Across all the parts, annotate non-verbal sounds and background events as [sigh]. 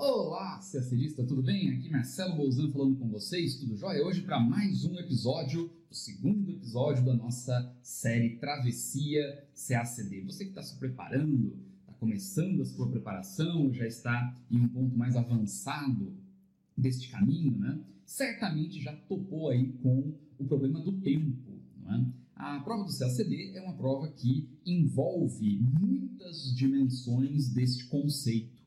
Olá, CACDista, tudo bem? Aqui Marcelo Bolzan falando com vocês, tudo jóia? Hoje para mais um episódio, o segundo episódio da nossa série Travessia CACD. Você que está se preparando, está começando a sua preparação, já está em um ponto mais avançado deste caminho, né? Certamente já topou aí com o problema do tempo, não é? A prova do CACD é uma prova que envolve muitas dimensões deste conceito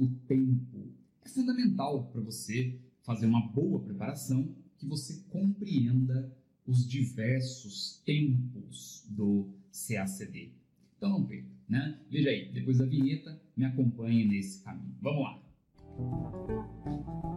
o tempo. É fundamental para você fazer uma boa preparação que você compreenda os diversos tempos do CACD. Então não perca, né? Veja aí, depois da vinheta, me acompanhe nesse caminho. Vamos lá!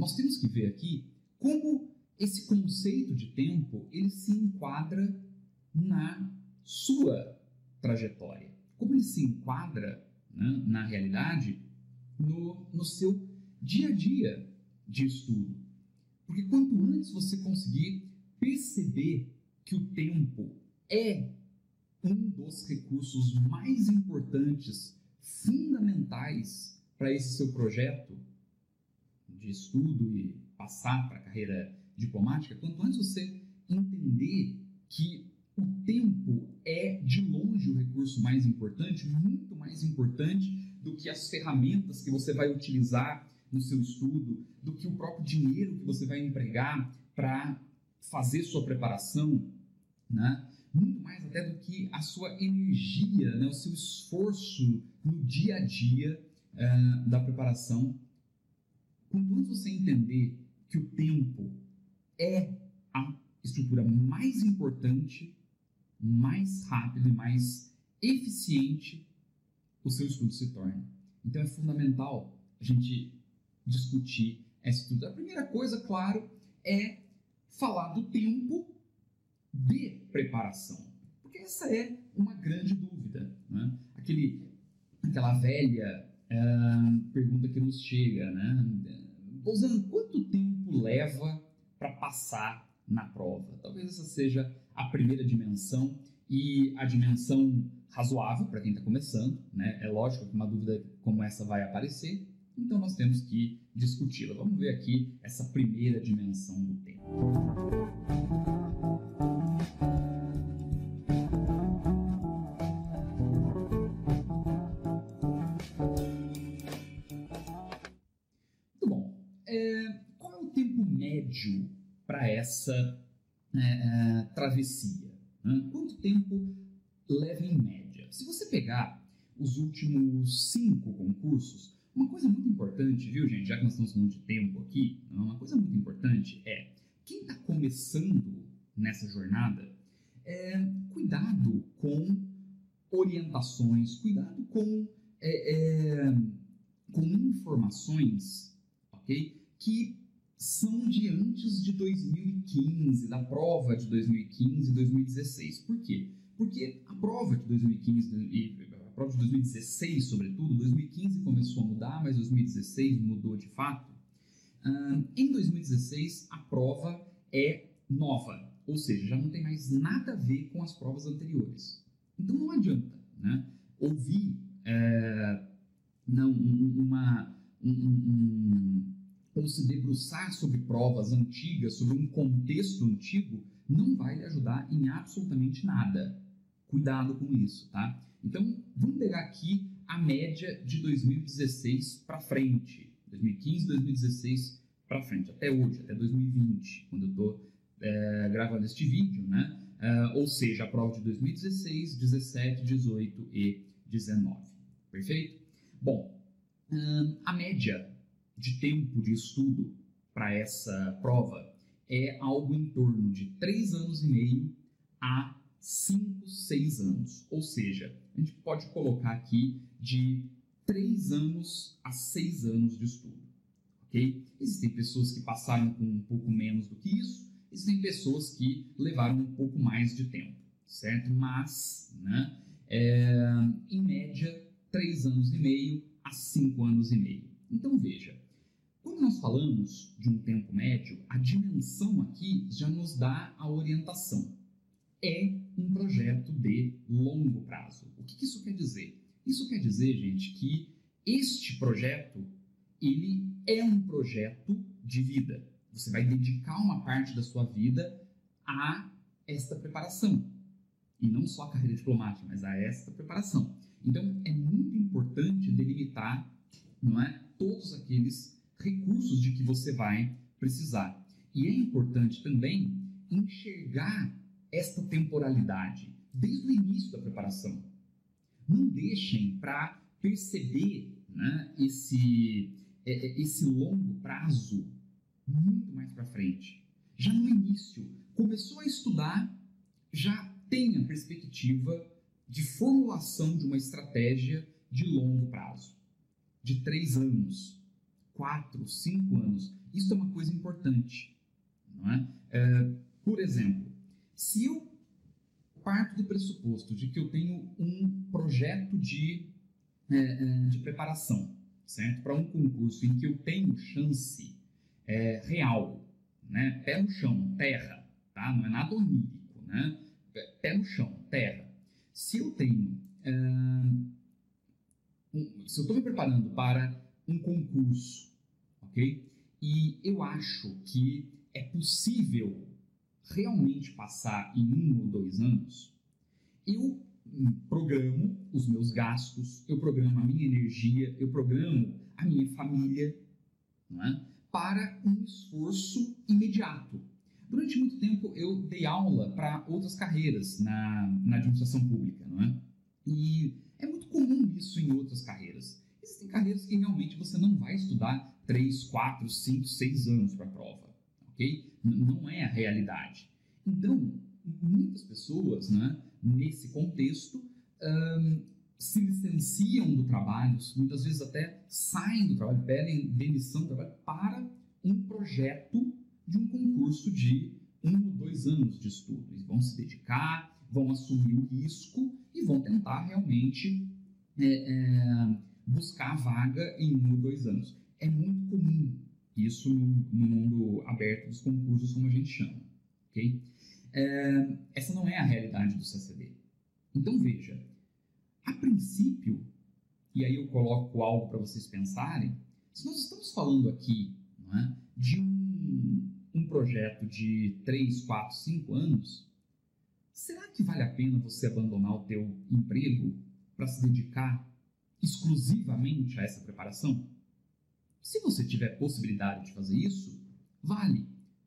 Nós temos que ver aqui como esse conceito de tempo ele se enquadra na sua trajetória, como ele se enquadra né, na realidade no, no seu dia a dia de estudo. Porque quanto antes você conseguir perceber que o tempo é um dos recursos mais importantes, fundamentais para esse seu projeto, de estudo e passar para a carreira diplomática, quanto antes você entender que o tempo é de longe o recurso mais importante, muito mais importante do que as ferramentas que você vai utilizar no seu estudo, do que o próprio dinheiro que você vai empregar para fazer sua preparação, né? muito mais até do que a sua energia, né? o seu esforço no dia a dia uh, da preparação Quanto você entender que o tempo é a estrutura mais importante, mais rápido e mais eficiente, o seu estudo se torna. Então é fundamental a gente discutir esse estudo. A primeira coisa, claro, é falar do tempo de preparação. Porque essa é uma grande dúvida. Né? Aquele, aquela velha uh, pergunta que nos chega, né? Usando quanto tempo leva para passar na prova? Talvez essa seja a primeira dimensão e a dimensão razoável para quem está começando, né? É lógico que uma dúvida como essa vai aparecer, então nós temos que discuti-la. Vamos ver aqui essa primeira dimensão do tempo. Essa é, travessia? Né? Quanto tempo leva em média? Se você pegar os últimos cinco concursos, uma coisa muito importante, viu, gente, já que nós estamos falando de tempo aqui, uma coisa muito importante é quem está começando nessa jornada, é, cuidado com orientações, cuidado com, é, é, com informações, ok? Que são de antes de 2015, da prova de 2015 e 2016. Por quê? Porque a prova de 2015 e a prova de 2016, sobretudo, 2015 começou a mudar, mas 2016 mudou de fato. em 2016, a prova é nova, ou seja, já não tem mais nada a ver com as provas anteriores. Então não adianta né, ouvir é, não, uma, um, um, ou se debruçar sobre provas antigas, sobre um contexto antigo, não vai lhe ajudar em absolutamente nada. Cuidado com isso, tá? Então, vamos pegar aqui a média de 2016 para frente. 2015, 2016 para frente, até hoje, até 2020, quando eu estou é, gravando este vídeo, né? Uh, ou seja, a prova de 2016, 17, 18 e 19. Perfeito? Bom, uh, a média de tempo de estudo para essa prova é algo em torno de 3 anos e meio a 5, 6 anos. Ou seja, a gente pode colocar aqui de 3 anos a 6 anos de estudo. Ok? Existem pessoas que passaram com um pouco menos do que isso, existem pessoas que levaram um pouco mais de tempo, certo? Mas, né, é, em média, 3 anos e meio a 5 anos e meio. Então, veja, quando nós falamos de um tempo médio, a dimensão aqui já nos dá a orientação. É um projeto de longo prazo. O que isso quer dizer? Isso quer dizer, gente, que este projeto ele é um projeto de vida. Você vai dedicar uma parte da sua vida a esta preparação. E não só a carreira diplomática, mas a esta preparação. Então, é muito importante delimitar não é, todos aqueles recursos de que você vai precisar. E é importante também enxergar esta temporalidade desde o início da preparação. Não deixem para perceber né, esse, é, é, esse longo prazo muito mais para frente. Já no início, começou a estudar, já tem a perspectiva de formulação de uma estratégia de longo prazo, de três anos, quatro, cinco anos. Isso é uma coisa importante. Não é? é por exemplo, se eu parto do pressuposto de que eu tenho um projeto de, é, é de preparação, certo? Para um concurso em que eu tenho chance é, real, né? Pé no chão, terra, tá? Não é nada onírico, né? Pé no chão, terra. Se eu tenho, uh, um, se eu estou me preparando para um concurso, ok? E eu acho que é possível realmente passar em um ou dois anos, eu programo os meus gastos, eu programo a minha energia, eu programo a minha família, é? para um esforço imediato. Durante muito tempo eu dei aula para outras carreiras na, na administração pública, não é? E é muito comum isso em outras carreiras. Existem carreiras que realmente você não vai estudar 3, 4, 5, 6 anos para a prova, ok? Não é a realidade. Então, muitas pessoas, né, nesse contexto, um, se licenciam do trabalho, muitas vezes até saem do trabalho, pedem demissão do trabalho para um projeto de um concurso de um ou dois anos de estudo. Eles vão se dedicar, vão assumir o risco e vão tentar realmente é, é, buscar a vaga em um ou dois anos. É muito comum isso no, no mundo aberto dos concursos, como a gente chama. ok? É, essa não é a realidade do CCD. Então veja, a princípio, e aí eu coloco algo para vocês pensarem, se nós estamos falando aqui é, de um, um projeto de 3, 4, 5 anos, será que vale a pena você abandonar o teu emprego para se dedicar exclusivamente a essa preparação? Se você tiver possibilidade de fazer isso, vale.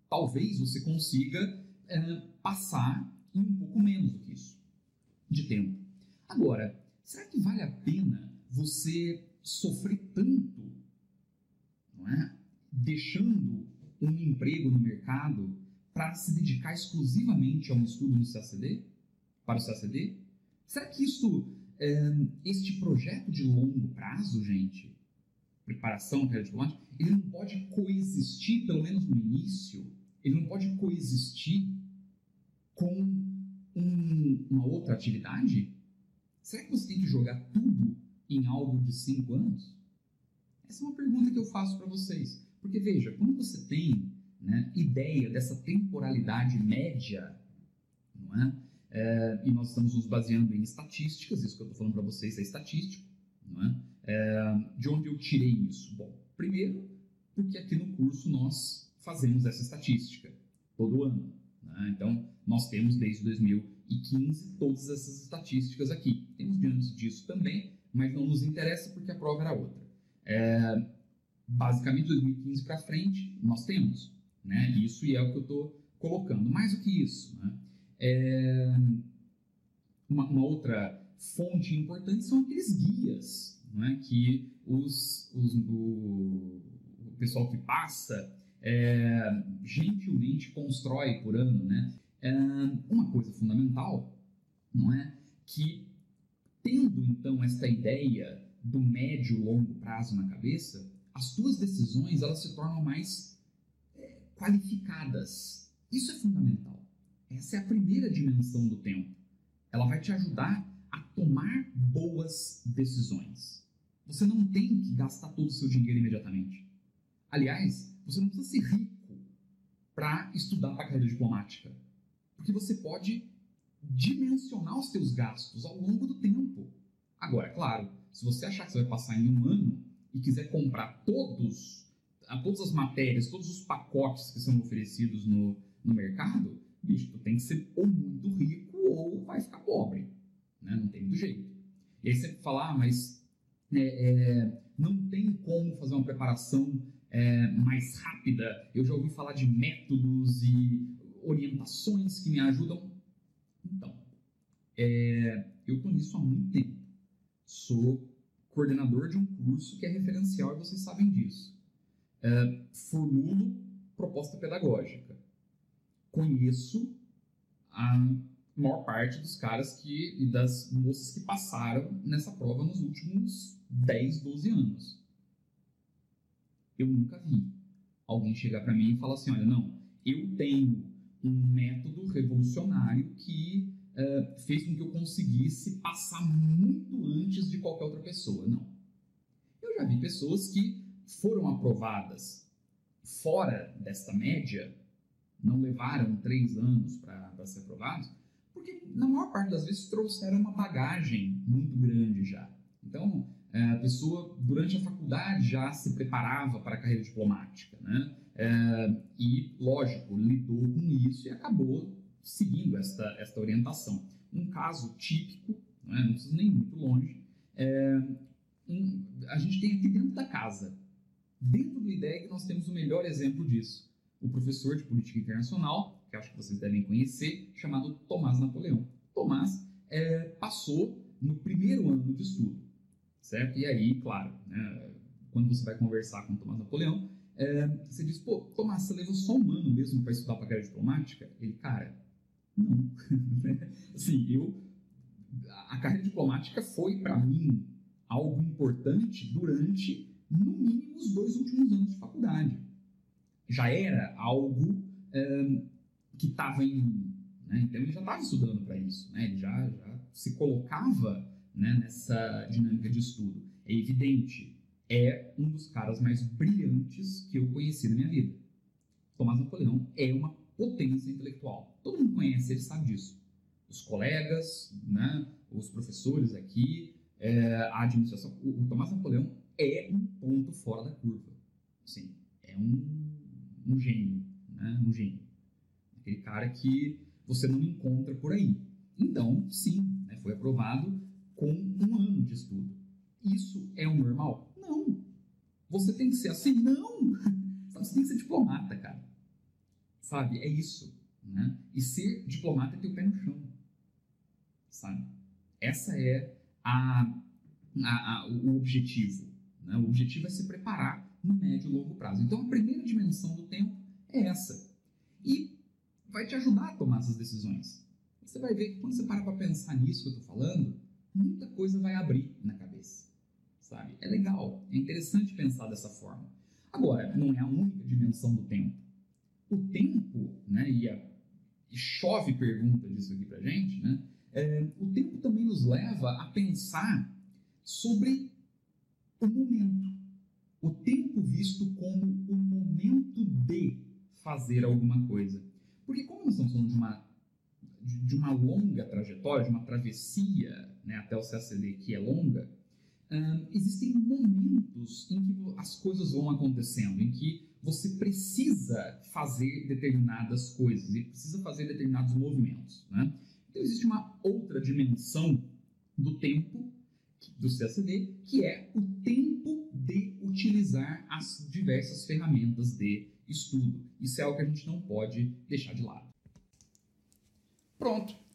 Talvez você consiga é, passar em um pouco menos do que isso de tempo. Agora, será que vale a pena você sofrer tanto, não é? Deixando um emprego no mercado para se dedicar exclusivamente a um estudo no CACD? Para o CACD? Será que isso, este projeto de longo prazo, gente, preparação para diplomata, ele não pode coexistir, pelo menos no início, ele não pode coexistir com um, uma outra atividade? Será que você tem que jogar tudo em algo de cinco anos? Essa é uma pergunta que eu faço para vocês. Porque veja, quando você tem né, ideia dessa temporalidade média, não é? É? e nós estamos nos baseando em estatísticas, isso que eu estou falando para vocês é estatístico, Não é? É, de onde eu tirei isso? Bom, primeiro, porque aqui no curso nós fazemos essa estatística todo ano. Né? Então, nós temos desde 2015 todas essas estatísticas aqui. Temos de antes disso também, mas não nos interessa porque a prova era outra. É, basicamente, 2015 para frente, nós temos. Né? Isso e é o que eu estou colocando. Mais do que isso, né? É, uma, uma, outra fonte importante são aqueles guias né? que os, os, o, o pessoal que passa é, gentilmente constrói por ano. Né? É, uma coisa fundamental não é que tendo então esta ideia do médio e longo prazo na cabeça, as tuas decisões elas se tornam mais é, qualificadas. Isso é fundamental. Essa é a primeira dimensão do tempo. Ela vai te ajudar a tomar boas decisões. Você não tem que gastar todo o seu dinheiro imediatamente. Aliás, você não precisa ser rico para estudar para a carreira diplomática. Porque você pode dimensionar os seus gastos ao longo do tempo. Agora, claro, se você achar que você vai passar em um ano e quiser comprar todos, todas as matérias, todos os pacotes que são oferecidos no, no mercado, bicho, tu tem que ser ou muito rico ou vai ficar pobre. Né? Não tem muito jeito. E aí você fala, ah, mas é, é, não tem como fazer uma preparação é, mais rápida. Eu já ouvi falar de métodos e orientações que me ajudam. Então, é, eu estou nisso há muito tempo. Sou coordenador de um curso que é referencial e vocês sabem disso. É, formulo proposta pedagógica conheço a maior parte dos caras que e das moças que passaram nessa prova nos últimos 10, 12 anos. Eu nunca vi alguém chegar para mim e falar assim: olha, não, eu tenho um método revolucionário que uh, fez com que eu conseguisse passar muito antes de qualquer outra pessoa. Não. Eu já vi pessoas que foram aprovadas fora desta média não levaram três anos para ser aprovados, porque na maior parte das vezes trouxeram uma bagagem muito grande já. Então, é, a pessoa, durante a faculdade, já se preparava para a carreira diplomática, né? É, e, lógico, lidou com isso e acabou seguindo esta, esta orientação. Um caso típico, né? não precisa nem ir muito longe, é, um, a gente tem aqui dentro da casa, dentro do IDEG, nós temos o melhor exemplo disso o professor de política internacional, que acho que vocês devem conhecer, chamado Tomás Napoleão. Tomás é, passou no primeiro ano de estudo, certo? E aí, claro, né, quando você vai conversar com Tomás Napoleão, é, você diz, pô, Tomás, você levou só um ano mesmo para estudar para a carreira diplomática? Ele, cara, não. [laughs] assim, eu, a carreira diplomática foi para mim algo importante durante, no mínimo, os dois últimos anos de faculdade já era algo um, que estava em. Né? Então ele já estava estudando para isso, né? ele já, já se colocava né, nessa dinâmica de estudo. É evidente, é um dos caras mais brilhantes que eu conheci na minha vida. Tomás Napoleão é uma potência intelectual. Todo mundo conhece, ele sabe disso. Os colegas, né, os professores aqui, é, a administração. O, o Tomás Napoleão é um ponto fora da curva. Sim, é um um gênio, né? Um gênio. Aquele cara que você não encontra por aí. Então, sim, né? foi aprovado com um ano de estudo. Isso é o normal? Não. Você tem que ser assim? Não. [laughs] Você tem que ser diplomata, cara. Sabe? É isso. Né? E ser diplomata é ter o pé no chão. Sabe? Essa é a, a, a o objetivo. Né? O objetivo é se preparar no médio e longo prazo. Então, a primeira dimensão do tempo é essa. E vai te ajudar a tomar essas decisões. Você vai ver que quando você para para pensar nisso que eu estou falando, muita coisa vai abrir na cabeça. Sabe? É legal, é interessante pensar dessa forma. Agora, não é a única dimensão do tempo. O tempo, né, e, a, e chove pergunta disso aqui pra gente, né? É, o tempo também nos leva a pensar sobre o momento o tempo visto como o momento de fazer alguma coisa. Porque como nós estamos falando de uma, de uma longa trajetória, de uma travessia né, até o CACD que é longa, existem momentos em que as coisas vão acontecendo, em que você precisa fazer determinadas coisas e precisa fazer determinados movimentos. Né? Então, existe uma outra dimensão do tempo do CACD, que é o tempo de utilizar as diversas ferramentas de estudo. Isso é algo que a gente não pode deixar de lado. Pronto,